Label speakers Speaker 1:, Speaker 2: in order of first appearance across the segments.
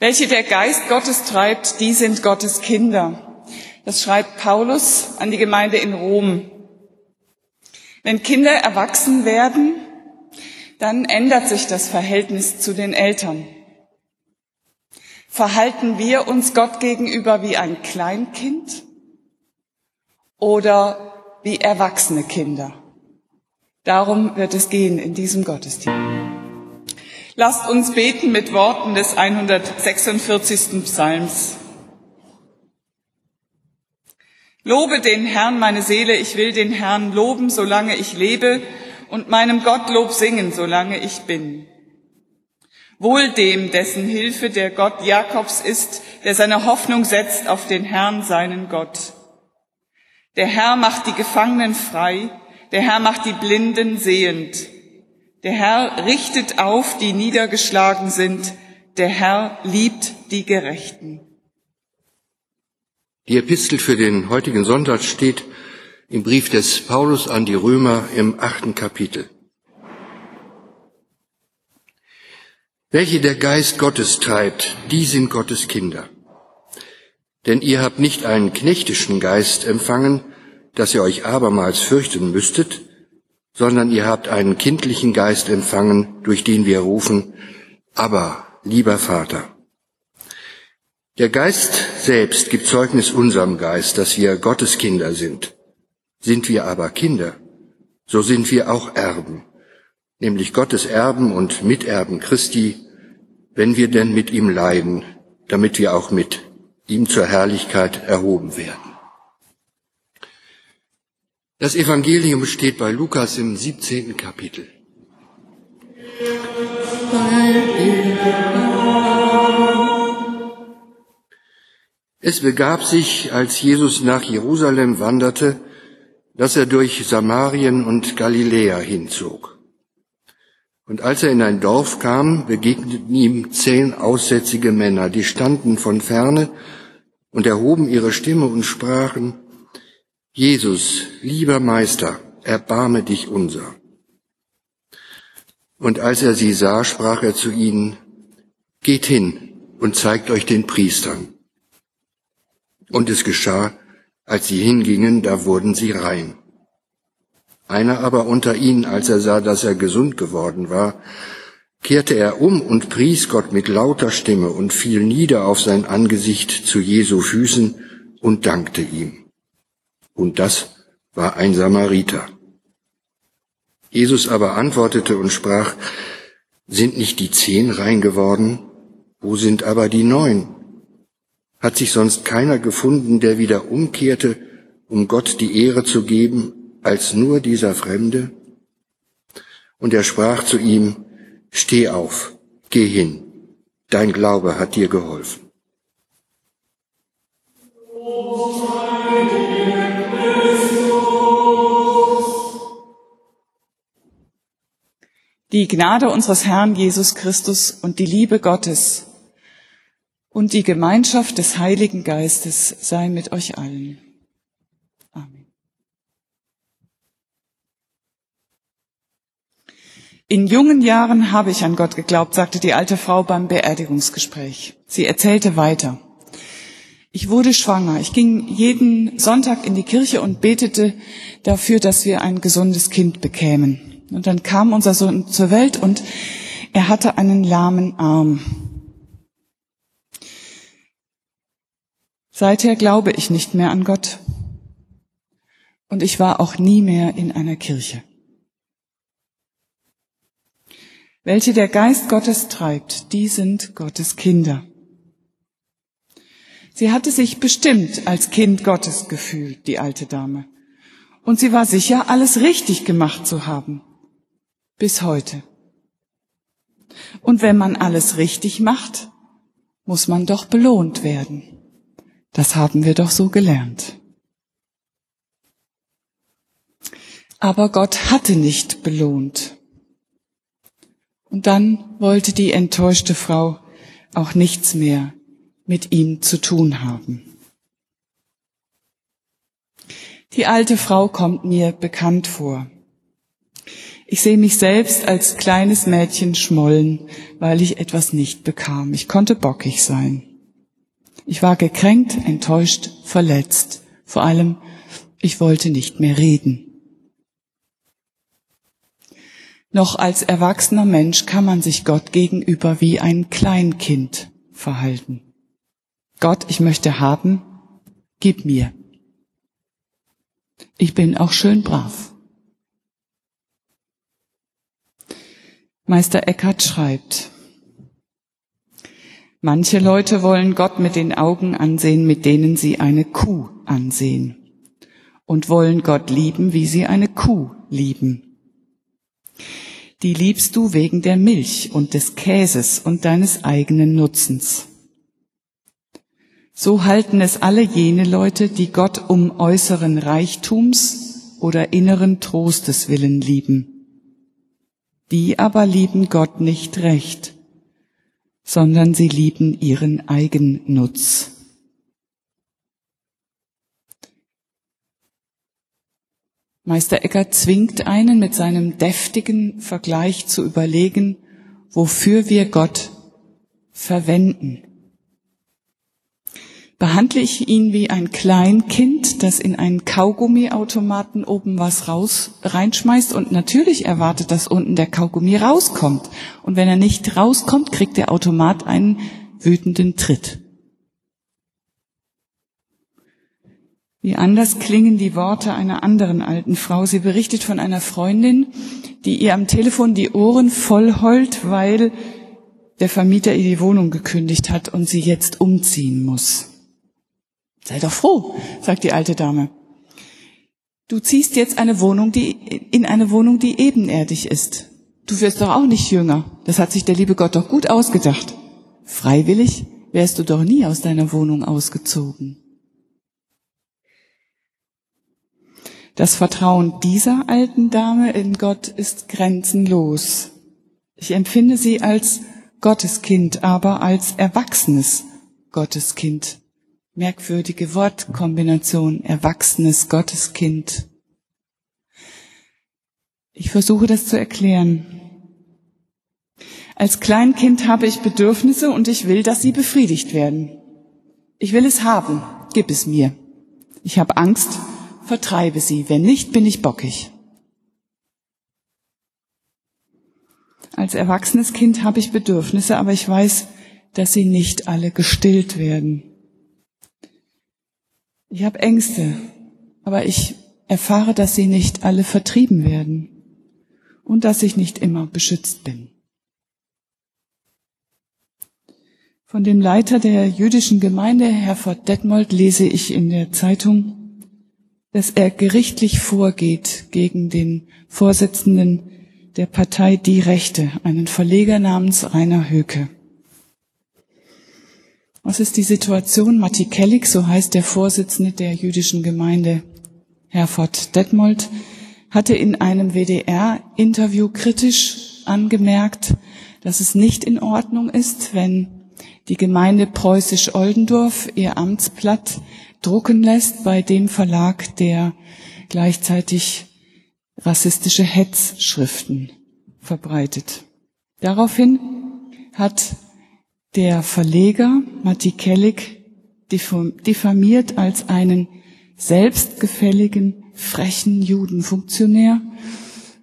Speaker 1: Welche der Geist Gottes treibt, die sind Gottes Kinder. Das schreibt Paulus an die Gemeinde in Rom. Wenn Kinder erwachsen werden, dann ändert sich das Verhältnis zu den Eltern. Verhalten wir uns Gott gegenüber wie ein Kleinkind oder wie erwachsene Kinder? Darum wird es gehen in diesem Gottesdienst. Lasst uns beten mit Worten des 146. Psalms. Lobe den Herrn, meine Seele, ich will den Herrn loben, solange ich lebe, und meinem Gott Lob singen, solange ich bin. Wohl dem, dessen Hilfe der Gott Jakobs ist, der seine Hoffnung setzt auf den Herrn, seinen Gott. Der Herr macht die Gefangenen frei, der Herr macht die Blinden sehend. Der Herr richtet auf, die niedergeschlagen sind, der Herr liebt die Gerechten.
Speaker 2: Die Epistel für den heutigen Sonntag steht im Brief des Paulus an die Römer im achten Kapitel. Welche der Geist Gottes treibt, die sind Gottes Kinder. Denn ihr habt nicht einen knechtischen Geist empfangen, dass ihr euch abermals fürchten müsstet, sondern ihr habt einen kindlichen Geist empfangen, durch den wir rufen, aber, lieber Vater. Der Geist selbst gibt Zeugnis unserem Geist, dass wir Gottes Kinder sind. Sind wir aber Kinder, so sind wir auch Erben, nämlich Gottes Erben und Miterben Christi, wenn wir denn mit ihm leiden, damit wir auch mit ihm zur Herrlichkeit erhoben werden. Das Evangelium steht bei Lukas im 17. Kapitel. Es begab sich, als Jesus nach Jerusalem wanderte, dass er durch Samarien und Galiläa hinzog. Und als er in ein Dorf kam, begegneten ihm zehn aussätzige Männer, die standen von ferne und erhoben ihre Stimme und sprachen, Jesus, lieber Meister, erbarme dich unser. Und als er sie sah, sprach er zu ihnen, Geht hin und zeigt euch den Priestern. Und es geschah, als sie hingingen, da wurden sie rein. Einer aber unter ihnen, als er sah, dass er gesund geworden war, kehrte er um und pries Gott mit lauter Stimme und fiel nieder auf sein Angesicht zu Jesu Füßen und dankte ihm. Und das war ein Samariter. Jesus aber antwortete und sprach, sind nicht die zehn rein geworden? Wo sind aber die neun? Hat sich sonst keiner gefunden, der wieder umkehrte, um Gott die Ehre zu geben, als nur dieser Fremde? Und er sprach zu ihm, Steh auf, geh hin, dein Glaube hat dir geholfen.
Speaker 1: Die Gnade unseres Herrn Jesus Christus und die Liebe Gottes und die Gemeinschaft des Heiligen Geistes sei mit euch allen. Amen. In jungen Jahren habe ich an Gott geglaubt, sagte die alte Frau beim Beerdigungsgespräch. Sie erzählte weiter. Ich wurde schwanger. Ich ging jeden Sonntag in die Kirche und betete dafür, dass wir ein gesundes Kind bekämen. Und dann kam unser Sohn zur Welt und er hatte einen lahmen Arm. Seither glaube ich nicht mehr an Gott. Und ich war auch nie mehr in einer Kirche. Welche der Geist Gottes treibt, die sind Gottes Kinder. Sie hatte sich bestimmt als Kind Gottes gefühlt, die alte Dame. Und sie war sicher, alles richtig gemacht zu haben. Bis heute. Und wenn man alles richtig macht, muss man doch belohnt werden. Das haben wir doch so gelernt. Aber Gott hatte nicht belohnt. Und dann wollte die enttäuschte Frau auch nichts mehr mit ihm zu tun haben. Die alte Frau kommt mir bekannt vor. Ich sehe mich selbst als kleines Mädchen schmollen, weil ich etwas nicht bekam. Ich konnte bockig sein. Ich war gekränkt, enttäuscht, verletzt. Vor allem, ich wollte nicht mehr reden. Noch als erwachsener Mensch kann man sich Gott gegenüber wie ein Kleinkind verhalten. Gott, ich möchte haben, gib mir. Ich bin auch schön brav. Meister Eckhart schreibt, manche Leute wollen Gott mit den Augen ansehen, mit denen sie eine Kuh ansehen und wollen Gott lieben, wie sie eine Kuh lieben. Die liebst du wegen der Milch und des Käses und deines eigenen Nutzens. So halten es alle jene Leute, die Gott um äußeren Reichtums oder inneren Trostes willen lieben. Die aber lieben Gott nicht recht, sondern sie lieben ihren Eigennutz. Meister Eckert zwingt einen mit seinem deftigen Vergleich zu überlegen, wofür wir Gott verwenden. Behandle ich ihn wie ein Kleinkind, das in einen Kaugummiautomaten oben was raus reinschmeißt und natürlich erwartet, dass unten der Kaugummi rauskommt. Und wenn er nicht rauskommt, kriegt der Automat einen wütenden Tritt. Wie anders klingen die Worte einer anderen alten Frau. Sie berichtet von einer Freundin, die ihr am Telefon die Ohren voll heult, weil der Vermieter ihr die Wohnung gekündigt hat und sie jetzt umziehen muss. Sei doch froh, sagt die alte Dame. Du ziehst jetzt eine Wohnung, die, in eine Wohnung, die ebenerdig ist. Du wirst doch auch nicht jünger. Das hat sich der liebe Gott doch gut ausgedacht. Freiwillig wärst du doch nie aus deiner Wohnung ausgezogen. Das Vertrauen dieser alten Dame in Gott ist grenzenlos. Ich empfinde sie als Gotteskind, aber als erwachsenes Gotteskind merkwürdige Wortkombination, erwachsenes Gotteskind. Ich versuche das zu erklären. Als Kleinkind habe ich Bedürfnisse und ich will, dass sie befriedigt werden. Ich will es haben, gib es mir. Ich habe Angst, vertreibe sie. Wenn nicht, bin ich bockig. Als erwachsenes Kind habe ich Bedürfnisse, aber ich weiß, dass sie nicht alle gestillt werden. Ich habe Ängste, aber ich erfahre, dass sie nicht alle vertrieben werden und dass ich nicht immer beschützt bin. Von dem Leiter der jüdischen Gemeinde, Herford Detmold, lese ich in der Zeitung, dass er gerichtlich vorgeht gegen den Vorsitzenden der Partei Die Rechte, einen Verleger namens Rainer Höke. Was ist die Situation? Matti Kellig, so heißt der Vorsitzende der jüdischen Gemeinde Herford Detmold, hatte in einem WDR-Interview kritisch angemerkt, dass es nicht in Ordnung ist, wenn die Gemeinde Preußisch-Oldendorf ihr Amtsblatt drucken lässt bei dem Verlag, der gleichzeitig rassistische Hetzschriften verbreitet. Daraufhin hat der Verleger Matti Kellig diffamiert als einen selbstgefälligen, frechen Judenfunktionär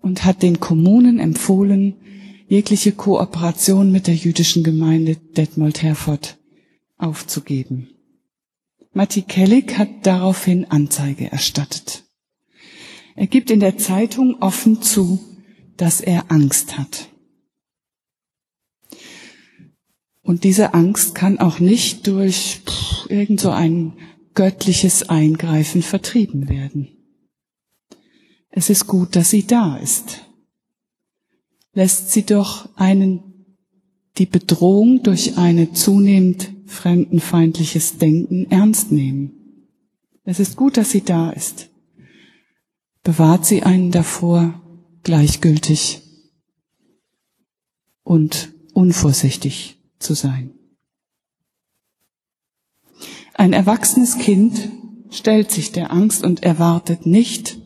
Speaker 1: und hat den Kommunen empfohlen, jegliche Kooperation mit der jüdischen Gemeinde Detmold-Herford aufzugeben. Matti Kellig hat daraufhin Anzeige erstattet. Er gibt in der Zeitung offen zu, dass er Angst hat. Und diese Angst kann auch nicht durch irgend so ein göttliches Eingreifen vertrieben werden. Es ist gut, dass sie da ist. Lässt sie doch einen die Bedrohung durch eine zunehmend fremdenfeindliches Denken ernst nehmen. Es ist gut, dass sie da ist. Bewahrt sie einen davor, gleichgültig und unvorsichtig zu sein. Ein erwachsenes Kind stellt sich der Angst und erwartet nicht,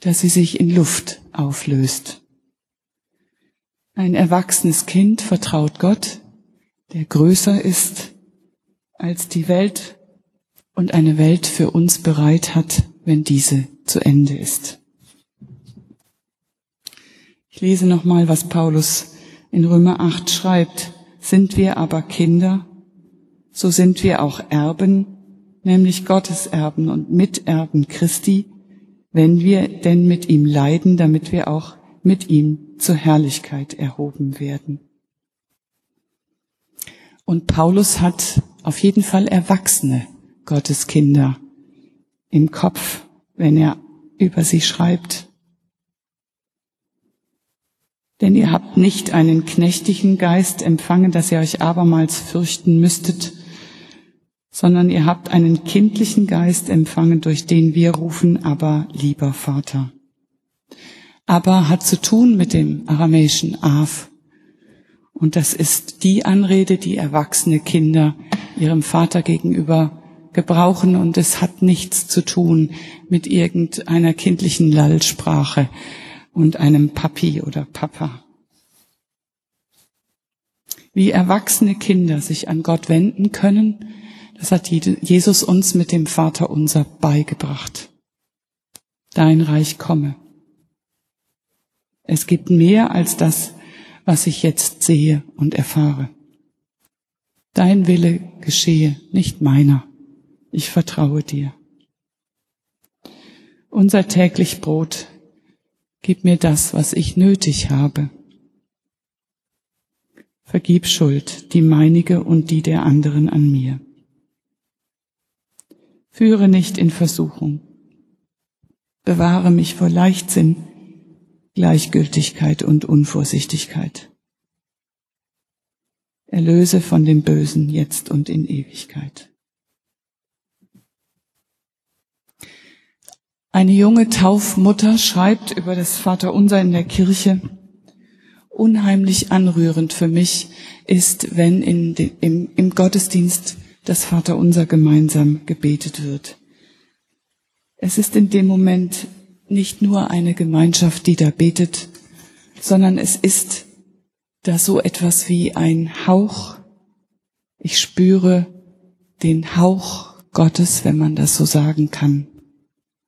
Speaker 1: dass sie sich in Luft auflöst. Ein erwachsenes Kind vertraut Gott, der größer ist als die Welt und eine Welt für uns bereit hat, wenn diese zu Ende ist. Ich lese nochmal, was Paulus in Römer 8 schreibt. Sind wir aber Kinder, so sind wir auch Erben, nämlich Gottes Erben und Miterben Christi, wenn wir denn mit ihm leiden, damit wir auch mit ihm zur Herrlichkeit erhoben werden. Und Paulus hat auf jeden Fall Erwachsene Gottes Kinder im Kopf, wenn er über sie schreibt. Denn ihr habt nicht einen knechtigen Geist empfangen, dass ihr euch abermals fürchten müsstet, sondern ihr habt einen kindlichen Geist empfangen, durch den wir rufen, aber lieber Vater. Aber hat zu tun mit dem aramäischen Av. Und das ist die Anrede, die erwachsene Kinder ihrem Vater gegenüber gebrauchen und es hat nichts zu tun mit irgendeiner kindlichen Lallsprache, und einem Papi oder Papa. Wie erwachsene Kinder sich an Gott wenden können, das hat Jesus uns mit dem Vater unser beigebracht. Dein Reich komme. Es gibt mehr als das, was ich jetzt sehe und erfahre. Dein Wille geschehe, nicht meiner. Ich vertraue dir. Unser täglich Brot Gib mir das, was ich nötig habe. Vergib Schuld, die meinige und die der anderen an mir. Führe nicht in Versuchung. Bewahre mich vor Leichtsinn, Gleichgültigkeit und Unvorsichtigkeit. Erlöse von dem Bösen jetzt und in Ewigkeit. Eine junge Taufmutter schreibt über das Vaterunser in der Kirche, unheimlich anrührend für mich ist, wenn in im, im Gottesdienst das Vaterunser gemeinsam gebetet wird. Es ist in dem Moment nicht nur eine Gemeinschaft, die da betet, sondern es ist da so etwas wie ein Hauch. Ich spüre den Hauch Gottes, wenn man das so sagen kann.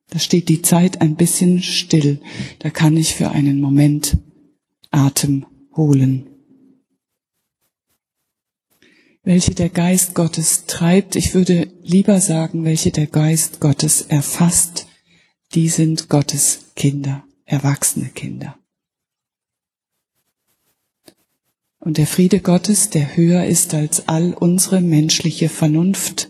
Speaker 1: Da steht die Zeit ein bisschen still. Da kann ich für einen Moment Atem holen. Welche der Geist Gottes treibt, ich würde lieber sagen, welche der Geist Gottes erfasst, die sind Gottes Kinder, erwachsene Kinder. Und der Friede Gottes, der höher ist als all unsere menschliche Vernunft,